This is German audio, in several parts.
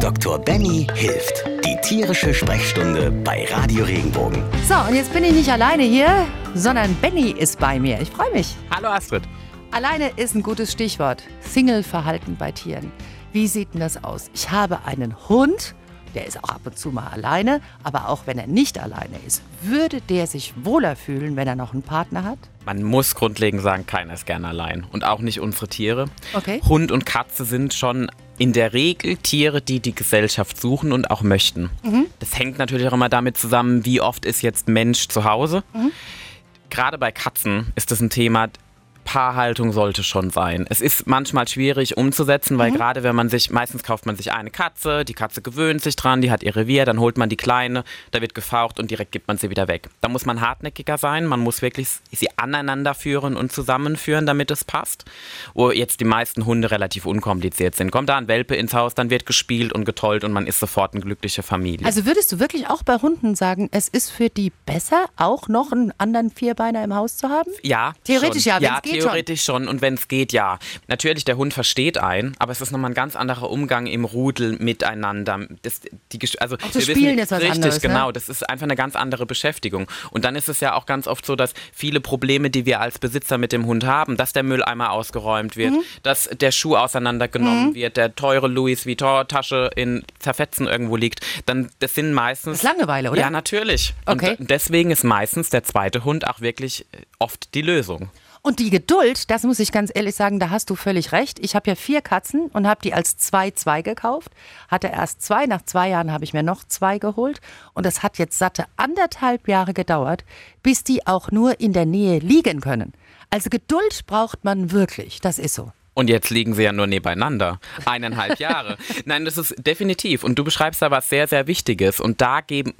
Dr. Benny hilft. Die tierische Sprechstunde bei Radio Regenbogen. So, und jetzt bin ich nicht alleine hier, sondern Benny ist bei mir. Ich freue mich. Hallo Astrid. Alleine ist ein gutes Stichwort. Single-Verhalten bei Tieren. Wie sieht denn das aus? Ich habe einen Hund, der ist auch ab und zu mal alleine, aber auch wenn er nicht alleine ist, würde der sich wohler fühlen, wenn er noch einen Partner hat? Man muss grundlegend sagen, keiner ist gern allein. Und auch nicht unsere Tiere. Okay. Hund und Katze sind schon in der Regel Tiere, die die Gesellschaft suchen und auch möchten. Das hängt natürlich auch immer damit zusammen, wie oft ist jetzt Mensch zu Hause. Gerade bei Katzen ist das ein Thema. Paarhaltung sollte schon sein. Es ist manchmal schwierig umzusetzen, weil gerade wenn man sich, meistens kauft man sich eine Katze, die Katze gewöhnt sich dran, die hat ihr Revier, dann holt man die kleine, da wird gefaucht und direkt gibt man sie wieder weg. Da muss man hartnäckiger sein, man muss wirklich sie aneinander führen und zusammenführen, damit es passt. Wo jetzt die meisten Hunde relativ unkompliziert sind. Kommt da ein Welpe ins Haus, dann wird gespielt und getollt und man ist sofort eine glückliche Familie. Also würdest du wirklich auch bei Hunden sagen, es ist für die besser, auch noch einen anderen Vierbeiner im Haus zu haben? Ja. Theoretisch schon. ja, wenn's ja, geht schon. Theoretisch schon. Und wenn es geht, ja. Natürlich, der Hund versteht einen, aber es ist nochmal ein ganz anderer Umgang im Rudel miteinander. Das, die, also das wir Spielen ist was richtig, anderes, ne? genau. Das ist einfach eine ganz andere Beschäftigung. Und dann ist es ja auch ganz oft so, dass viele Probleme, die wir als Besitzer mit dem Hund haben, dass der Mülleimer ausgeräumt wird, Mhm. dass der Schuh auseinandergenommen wird, der teure Louis Vuitton-Tasche in Zerfetzen irgendwo liegt, dann das sind meistens Das ist Langeweile, oder? Ja, natürlich. Okay. Und deswegen ist meistens der zweite Hund auch wirklich äh, oft die Lösung. Und die Geduld, das muss ich ganz ehrlich sagen, da hast du völlig recht. Ich habe ja vier Katzen und habe die als zwei zwei gekauft. Hatte erst zwei, nach zwei Jahren habe ich mir noch zwei geholt. Und es hat jetzt satte anderthalb Jahre gedauert, bis die auch nur in der Nähe liegen können. Also Geduld braucht man wirklich, das ist so. Und jetzt liegen sie ja nur nebeneinander. Eineinhalb Jahre. Nein, das ist definitiv. Und du beschreibst da was sehr, sehr Wichtiges. Und da geben,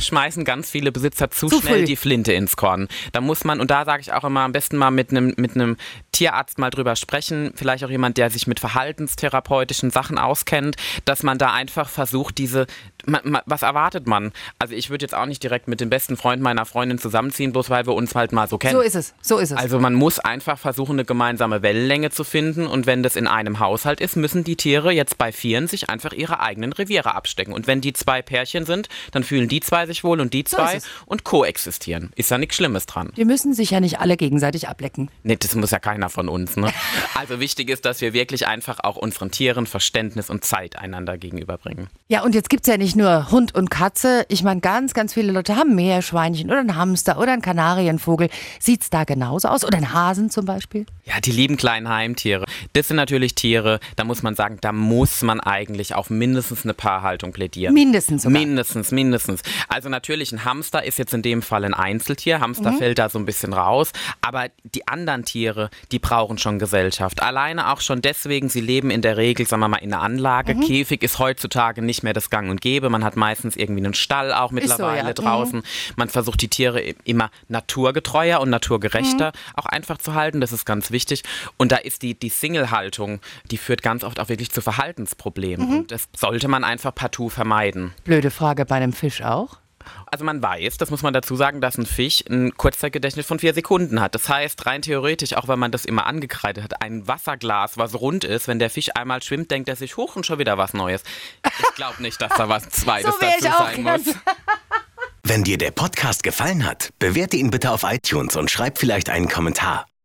schmeißen ganz viele Besitzer zu, Zu schnell früh. die Flinte ins Korn. Da muss man, und da sage ich auch immer, am besten mal mit einem mit einem Tierarzt mal drüber sprechen. Vielleicht auch jemand, der sich mit verhaltenstherapeutischen Sachen auskennt, dass man da einfach versucht, diese, ma, ma, was erwartet man? Also ich würde jetzt auch nicht direkt mit dem besten Freund meiner Freundin zusammenziehen, bloß weil wir uns halt mal so kennen. So ist es, so ist es. Also man muss einfach versuchen, eine gemeinsame Wellenlänge zu finden. Und wenn das in einem Haushalt ist, müssen die Tiere jetzt bei Vieren sich einfach ihre eigenen Reviere abstecken. Und wenn die zwei Pärchen sind, dann fühlen die zwei sich wohl und die So zwei es. und koexistieren. Ist da nichts Schlimmes dran. die müssen sich ja nicht alle gegenseitig ablecken. Nee, das muss ja keiner von uns. Ne? Also wichtig ist, dass wir wirklich einfach auch unseren Tieren Verständnis und Zeit einander gegenüberbringen. Ja, und jetzt gibt's ja nicht nur Hund und Katze. Ich meine, ganz, ganz viele Leute haben Meerschweinchen oder einen Hamster oder einen Kanarienvogel. Sieht's da genauso aus? Oder einen Hasen zum Beispiel? Ja, die lieben kleinen Heimtiere. Das sind natürlich Tiere, da muss man sagen, da muss man eigentlich auf mindestens eine Paarhaltung plädieren. Mindestens sogar. Mindestens, mindestens. Also natürlich, ein Hamster ist jetzt in dem Fall ein Einzeltier. Hamster Mhm. fällt da so ein bisschen raus. Aber die anderen Tiere, die brauchen schon Gesellschaft. Alleine auch schon deswegen, sie leben in der Regel, sagen wir mal, in einer Anlage. Mhm. Käfig ist heutzutage nicht mehr das Gang und Gäbe. Man hat meistens irgendwie einen Stall auch so, mittlerweile ja. Mhm. draußen. Man versucht die Tiere immer naturgetreuer und naturgerechter Mhm. auch einfach zu halten. Das ist ganz wichtig. Und da ist die, die Single-Haltung, die führt ganz oft auch wirklich zu Verhaltensproblemen. Mhm. Und das sollte man einfach partout vermeiden. Blöde Frage bei einem Fisch auch. Also man weiß, das muss man dazu sagen, dass ein Fisch ein Kurzzeitgedächtnis von vier Sekunden hat. Das heißt, rein theoretisch, auch wenn man das immer angekreidet hat, ein Wasserglas, was rund ist, wenn der Fisch einmal schwimmt, denkt er sich, hoch und schon wieder was Neues. Ich glaube nicht, dass da was Zweites So dazu auch sein muss. Wenn dir der Podcast gefallen hat, bewerte ihn bitte auf iTunes und schreib vielleicht einen Kommentar.